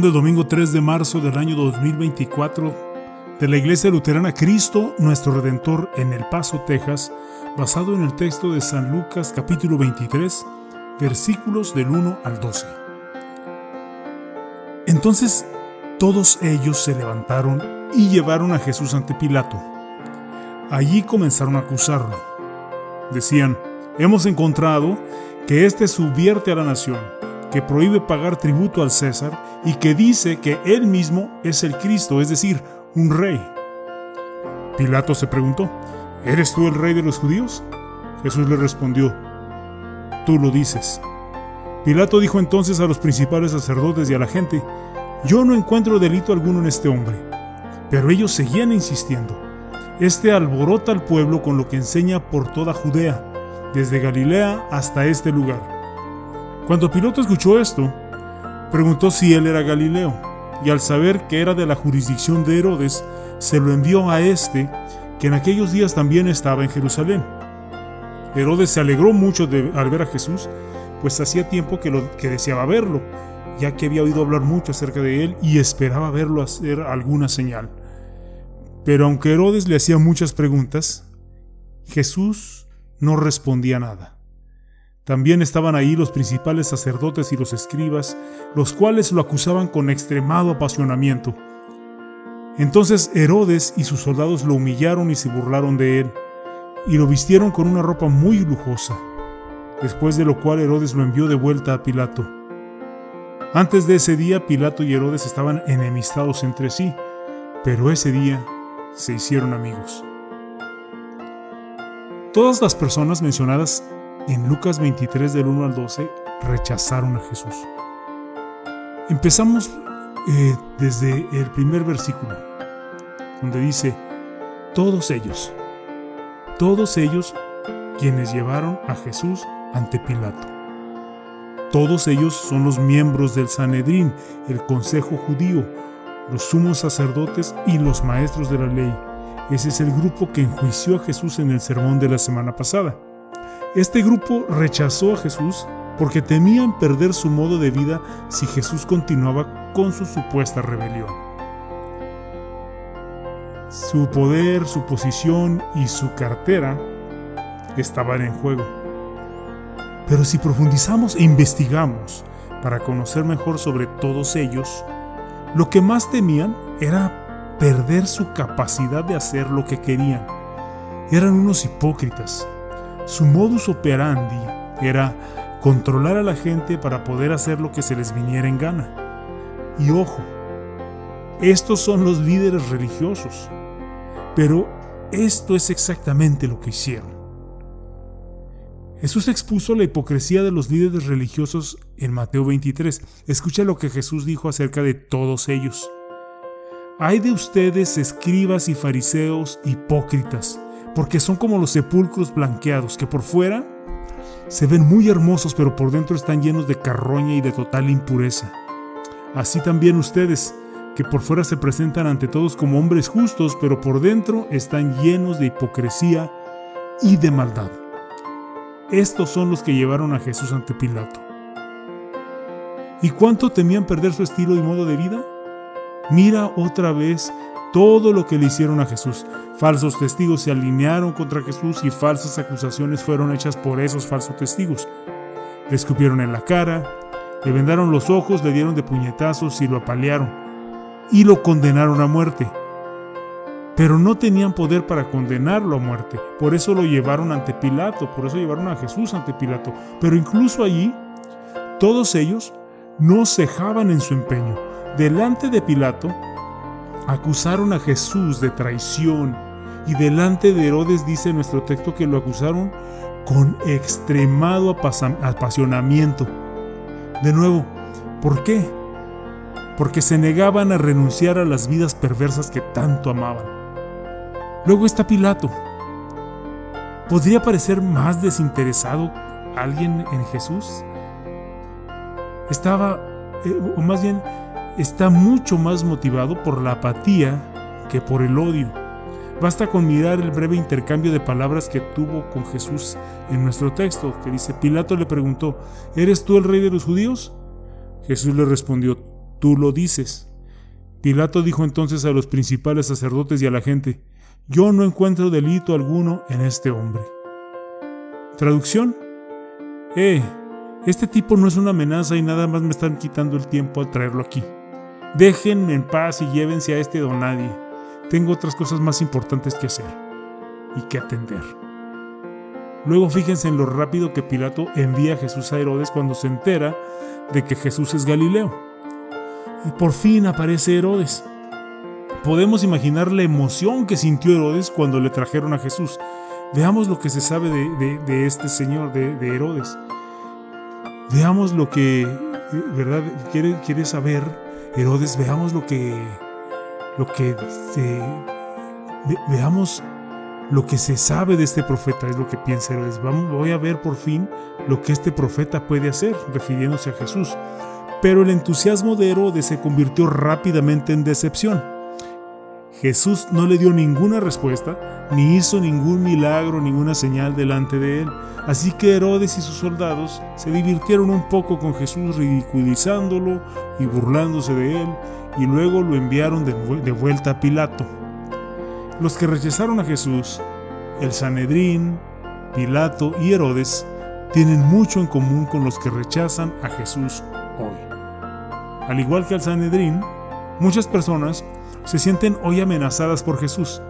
Del domingo 3 de marzo del año 2024 de la Iglesia Luterana Cristo, nuestro Redentor en El Paso, Texas, basado en el texto de San Lucas capítulo 23, versículos del 1 al 12. Entonces todos ellos se levantaron y llevaron a Jesús ante Pilato. Allí comenzaron a acusarlo. Decían, hemos encontrado que éste subvierte a la nación que prohíbe pagar tributo al César y que dice que él mismo es el Cristo, es decir, un rey. Pilato se preguntó, ¿eres tú el rey de los judíos? Jesús le respondió, tú lo dices. Pilato dijo entonces a los principales sacerdotes y a la gente, yo no encuentro delito alguno en este hombre. Pero ellos seguían insistiendo. Este alborota al pueblo con lo que enseña por toda Judea, desde Galilea hasta este lugar cuando Piloto escuchó esto, preguntó si él era Galileo, y al saber que era de la jurisdicción de Herodes, se lo envió a este, que en aquellos días también estaba en Jerusalén. Herodes se alegró mucho de, al ver a Jesús, pues hacía tiempo que deseaba verlo, ya que había oído hablar mucho acerca de él y esperaba verlo hacer alguna señal. Pero aunque Herodes le hacía muchas preguntas, Jesús no respondía nada. También estaban ahí los principales sacerdotes y los escribas, los cuales lo acusaban con extremado apasionamiento. Entonces Herodes y sus soldados lo humillaron y se burlaron de él, y lo vistieron con una ropa muy lujosa, después de lo cual Herodes lo envió de vuelta a Pilato. Antes de ese día Pilato y Herodes estaban enemistados entre sí, pero ese día se hicieron amigos. Todas las personas mencionadas en Lucas 23 del 1 al 12 rechazaron a Jesús. Empezamos eh, desde el primer versículo, donde dice, todos ellos, todos ellos quienes llevaron a Jesús ante Pilato. Todos ellos son los miembros del Sanedrín, el consejo judío, los sumos sacerdotes y los maestros de la ley. Ese es el grupo que enjuició a Jesús en el sermón de la semana pasada. Este grupo rechazó a Jesús porque temían perder su modo de vida si Jesús continuaba con su supuesta rebelión. Su poder, su posición y su cartera estaban en juego. Pero si profundizamos e investigamos para conocer mejor sobre todos ellos, lo que más temían era perder su capacidad de hacer lo que querían. Eran unos hipócritas su modus operandi era controlar a la gente para poder hacer lo que se les viniera en gana. Y ojo, estos son los líderes religiosos, pero esto es exactamente lo que hicieron. Jesús expuso la hipocresía de los líderes religiosos en Mateo 23. Escucha lo que Jesús dijo acerca de todos ellos. Hay de ustedes, escribas y fariseos hipócritas porque son como los sepulcros blanqueados, que por fuera se ven muy hermosos, pero por dentro están llenos de carroña y de total impureza. Así también ustedes, que por fuera se presentan ante todos como hombres justos, pero por dentro están llenos de hipocresía y de maldad. Estos son los que llevaron a Jesús ante Pilato. ¿Y cuánto temían perder su estilo y modo de vida? Mira otra vez todo lo que le hicieron a Jesús. Falsos testigos se alinearon contra Jesús y falsas acusaciones fueron hechas por esos falsos testigos. Le escupieron en la cara, le vendaron los ojos, le dieron de puñetazos y lo apalearon. Y lo condenaron a muerte. Pero no tenían poder para condenarlo a muerte. Por eso lo llevaron ante Pilato, por eso llevaron a Jesús ante Pilato. Pero incluso allí, todos ellos no cejaban en su empeño. Delante de Pilato, acusaron a Jesús de traición y delante de Herodes dice nuestro texto que lo acusaron con extremado apasionamiento. De nuevo, ¿por qué? Porque se negaban a renunciar a las vidas perversas que tanto amaban. Luego está Pilato. ¿Podría parecer más desinteresado alguien en Jesús? Estaba, eh, o más bien, está mucho más motivado por la apatía que por el odio. Basta con mirar el breve intercambio de palabras que tuvo con Jesús en nuestro texto, que dice, Pilato le preguntó, ¿eres tú el rey de los judíos? Jesús le respondió, tú lo dices. Pilato dijo entonces a los principales sacerdotes y a la gente, yo no encuentro delito alguno en este hombre. Traducción. Eh, este tipo no es una amenaza y nada más me están quitando el tiempo al traerlo aquí. Déjenme en paz y llévense a este don nadie. Tengo otras cosas más importantes que hacer y que atender. Luego fíjense en lo rápido que Pilato envía a Jesús a Herodes cuando se entera de que Jesús es Galileo. Y por fin aparece Herodes. Podemos imaginar la emoción que sintió Herodes cuando le trajeron a Jesús. Veamos lo que se sabe de, este señor, de, Herodes. Veamos lo que, ¿verdad? Quiere, quiere saber Herodes, veamos lo que, lo que se, veamos lo que se sabe de este profeta, es lo que piensa Herodes. Vamos, voy a ver por fin lo que este profeta puede hacer, refiriéndose a Jesús. Pero el entusiasmo de Herodes se convirtió rápidamente en decepción. Jesús no le dio ninguna respuesta, ni hizo ningún milagro, ninguna señal delante de él. Así que Herodes y sus soldados se divirtieron un poco con Jesús ridiculizándolo y burlándose de él, y luego lo enviaron de, vuelta a Pilato. Los que rechazaron a Jesús, el Sanedrín, Pilato y Herodes, tienen mucho en común con los que rechazan a Jesús hoy. Al igual que al Sanedrín, muchas personas se sienten hoy amenazadas por Jesús.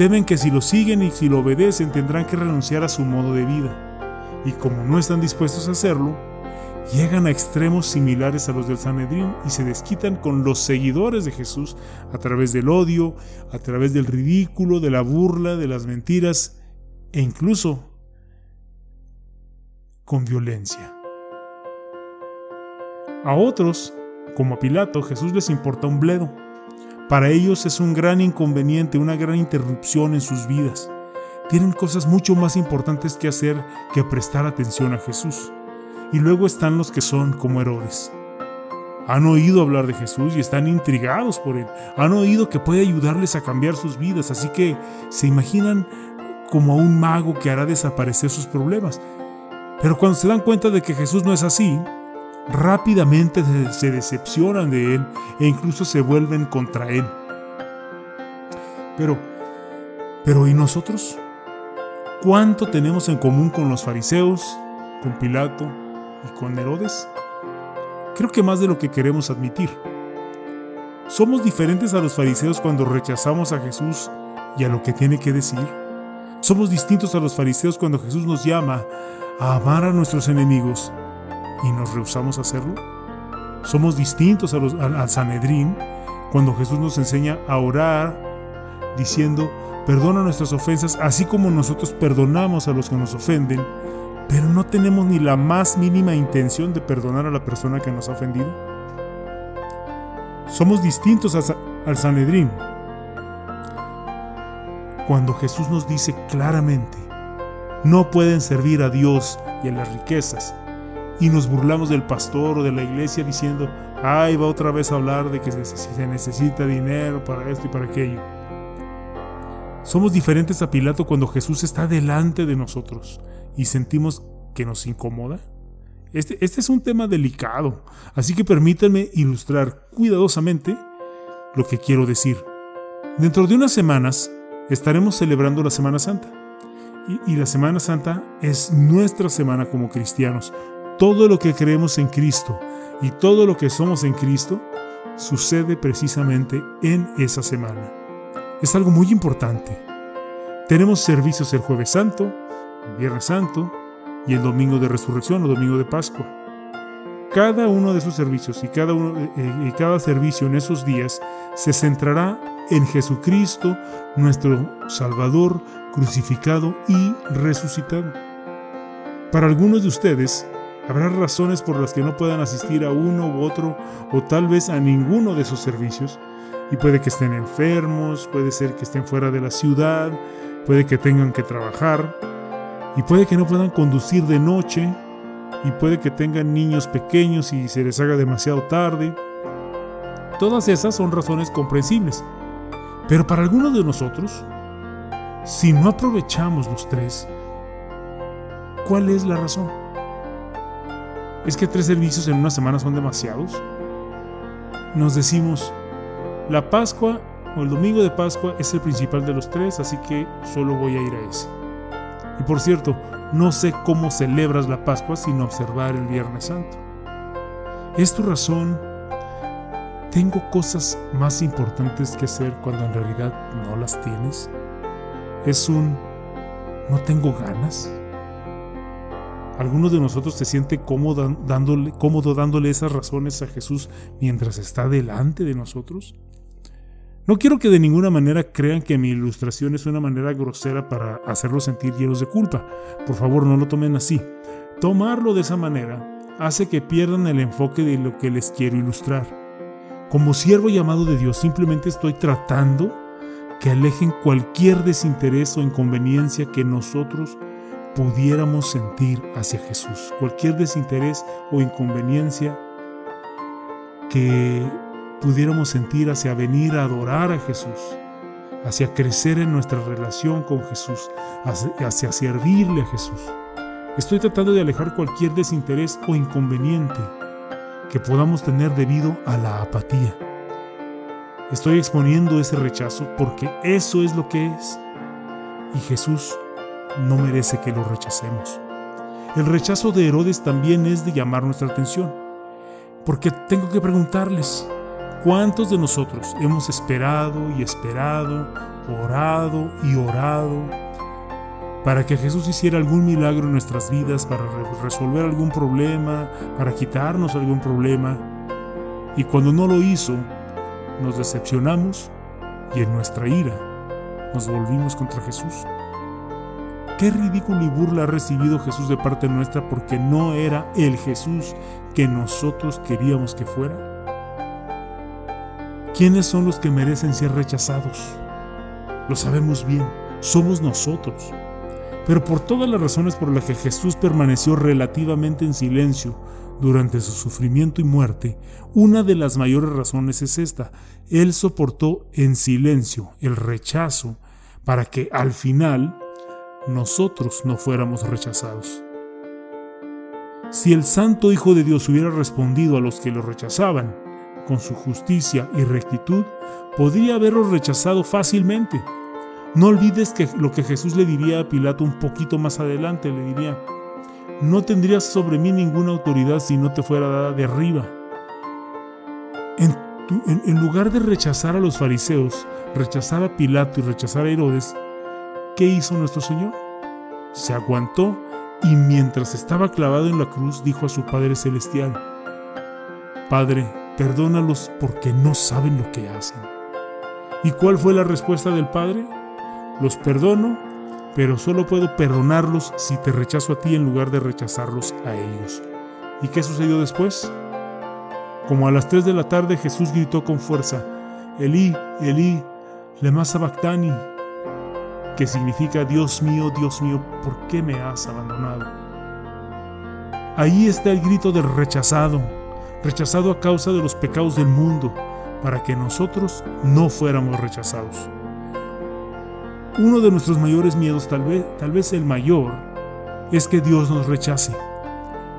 Temen que si lo siguen y si lo obedecen tendrán que renunciar a su modo de vida. Y como no están dispuestos a hacerlo, llegan a extremos similares a los del Sanedrín y se desquitan con los seguidores de Jesús a través del odio, a través del ridículo, de la burla, de las mentiras e incluso con violencia. A otros, como a Pilato, Jesús les importa un bledo para ellos es un gran inconveniente, una gran interrupción en sus vidas. Tienen cosas mucho más importantes que hacer que prestar atención a Jesús. Y luego están los que son como Herodes. Han oído hablar de Jesús y están intrigados por él. Han oído que puede ayudarles a cambiar sus vidas, así que se imaginan como a un mago que hará desaparecer sus problemas. Pero cuando se dan cuenta de que Jesús no es así, rápidamente se decepcionan de Él e incluso se vuelven contra Él. Pero, pero ¿y nosotros? ¿Cuánto tenemos en común con los fariseos, con Pilato y con Herodes? Creo que más de lo que queremos admitir. ¿Somos diferentes a los fariseos cuando rechazamos a Jesús y a lo que tiene que decir? ¿Somos distintos a los fariseos cuando Jesús nos llama a amar a nuestros enemigos y nos rehusamos a hacerlo? Somos distintos a los, al, Sanedrín cuando Jesús nos enseña a orar diciendo, perdona nuestras ofensas, así como nosotros perdonamos a los que nos ofenden, pero no tenemos ni la más mínima intención de perdonar a la persona que nos ha ofendido. Somos distintos al Sanedrín cuando Jesús nos dice claramente, no pueden servir a Dios y a las riquezas, y nos burlamos del pastor o de la iglesia diciendo, ay, va otra vez a hablar de que se necesita dinero para esto y para aquello. Somos diferentes a Pilato cuando Jesús está delante de nosotros y sentimos que nos incomoda. Este, este es un tema delicado, así que permítanme ilustrar cuidadosamente lo que quiero decir. Dentro de unas semanas estaremos celebrando la Semana Santa. y la Semana Santa es nuestra semana como cristianos, todo lo que creemos en Cristo y todo lo que somos en Cristo sucede precisamente en esa semana. Es algo muy importante. Tenemos servicios el jueves santo, el viernes santo y el domingo de resurrección o domingo de Pascua. Cada uno de esos servicios y cada, uno, eh, eh, y cada servicio en esos días se centrará en Jesucristo, nuestro Salvador, crucificado y resucitado. Para algunos de ustedes, Habrá razones por las que no puedan asistir a uno u otro o tal vez a ninguno de esos servicios. Y puede que estén enfermos, puede ser que estén fuera de la ciudad, puede que tengan que trabajar y puede que no puedan conducir de noche y puede que tengan niños pequeños y se les haga demasiado tarde. Todas esas son razones comprensibles. Pero para algunos de nosotros, si no aprovechamos los tres, ¿cuál es la razón? ¿Es que tres servicios en una semana son demasiados? nos decimos, la Pascua o el domingo de Pascua es el principal de los tres, así que solo voy a ir a ese. Y por cierto, no sé cómo celebras la Pascua sin observar el Viernes Santo. ¿Es tu razón? ¿Tengo cosas más importantes que hacer cuando en realidad no las tienes? ¿Es un no tengo ganas? ¿Alguno de nosotros se siente cómodo dándole, cómodo dándole esas razones a Jesús mientras está delante de nosotros? No quiero que de ninguna manera crean que mi ilustración es una manera grosera para hacerlos sentir llenos de culpa. Por favor, no lo tomen así. Tomarlo de esa manera hace que pierdan el enfoque de lo que les quiero ilustrar. Como siervo llamado de Dios, simplemente estoy tratando que alejen cualquier desinterés o inconveniencia que nosotros pudiéramos sentir hacia Jesús. Cualquier desinterés o inconveniencia que pudiéramos sentir hacia venir a adorar a Jesús, hacia crecer en nuestra relación con Jesús, hacia, servirle a Jesús. Estoy tratando de alejar cualquier desinterés o inconveniente que podamos tener debido a la apatía. Estoy exponiendo ese rechazo porque eso es lo que es. Y Jesús no merece que lo rechacemos. El rechazo de Herodes también es de llamar nuestra atención, porque tengo que preguntarles, ¿cuántos de nosotros hemos esperado y esperado, orado y orado para que Jesús hiciera algún milagro en nuestras vidas, para resolver algún problema, para quitarnos algún problema? Y cuando no lo hizo, nos decepcionamos y en nuestra ira nos volvimos contra Jesús. Qué ridículo y burla ha recibido Jesús de parte nuestra porque no era el Jesús que nosotros queríamos que fuera. ¿Quiénes son los que merecen ser rechazados? Lo sabemos bien, somos nosotros. Pero por todas las razones por las que Jesús permaneció relativamente en silencio durante su sufrimiento y muerte, una de las mayores razones es esta. Él soportó en silencio el rechazo para que al final nosotros no fuéramos rechazados. Si el Santo Hijo de Dios hubiera respondido a los que lo rechazaban con su justicia y rectitud, podría haberlos rechazado fácilmente. No olvides que lo que Jesús le diría a Pilato un poquito más adelante, le diría, no tendrías sobre mí ninguna autoridad si no te fuera dada de arriba. En, en lugar de rechazar a los fariseos, rechazar a Pilato y rechazar a Herodes, ¿Qué hizo nuestro Señor? Se aguantó y mientras estaba clavado en la cruz dijo a su Padre Celestial, Padre, perdónalos porque no saben lo que hacen. ¿Y cuál fue la respuesta del Padre? Los perdono, pero solo puedo perdonarlos si te rechazo a ti en lugar de rechazarlos a ellos. ¿Y qué sucedió después? Como a las 3 de la tarde Jesús gritó con fuerza, Elí, Elí, lema sabactani, que significa Dios mío, Dios mío, ¿por qué me has abandonado? Ahí está el grito del rechazado, rechazado a causa de los pecados del mundo, para que nosotros no fuéramos rechazados. Uno de nuestros mayores miedos, tal vez, tal vez el mayor, es que Dios nos rechace.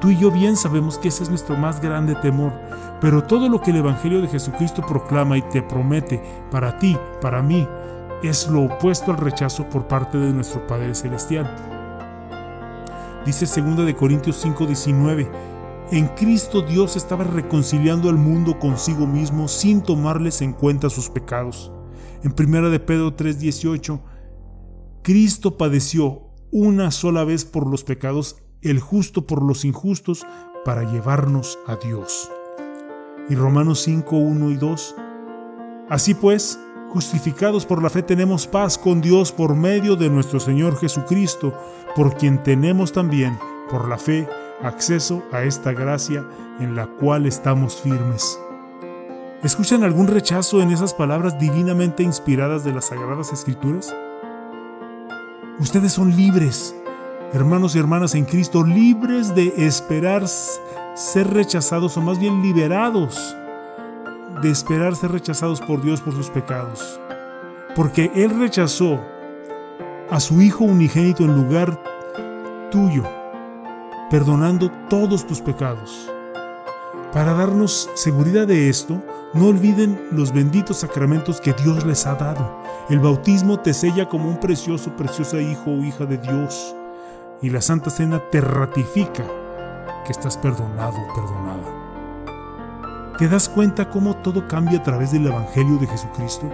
Tú y yo bien sabemos que ese es nuestro más grande temor, pero todo lo que el Evangelio de Jesucristo proclama y te promete para ti, para mí, es lo opuesto al rechazo por parte de nuestro Padre Celestial. Dice 2 de Corintios 5:19, en Cristo Dios estaba reconciliando al mundo consigo mismo sin tomarles en cuenta sus pecados. En 1 de Pedro 3:18, Cristo padeció una sola vez por los pecados, el justo por los injustos, para llevarnos a Dios. Y Romanos 5:1 y 2, así pues, Justificados por la fe tenemos paz con Dios por medio de nuestro Señor Jesucristo, por quien tenemos también, por la fe, acceso a esta gracia en la cual estamos firmes. ¿Escuchan algún rechazo en esas palabras divinamente inspiradas de las Sagradas Escrituras? Ustedes son libres, hermanos y hermanas en Cristo, libres de esperar ser rechazados o más bien liberados de esperar ser rechazados por Dios por sus pecados. Porque Él rechazó a su Hijo unigénito en lugar tuyo, perdonando todos tus pecados. Para darnos seguridad de esto, no olviden los benditos sacramentos que Dios les ha dado. El bautismo te sella como un precioso, preciosa hijo o hija de Dios. Y la Santa Cena te ratifica que estás perdonado perdonada. ¿Te das cuenta cómo todo cambia a través del Evangelio de Jesucristo?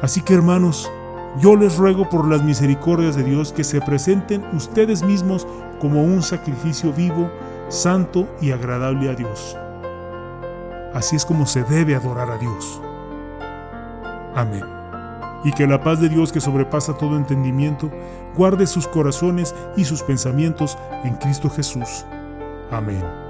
Así que hermanos, yo les ruego por las misericordias de Dios que se presenten ustedes mismos como un sacrificio vivo, santo y agradable a Dios. Así es como se debe adorar a Dios. Amén. Y que la paz de Dios que sobrepasa todo entendimiento guarde sus corazones y sus pensamientos en Cristo Jesús. Amén.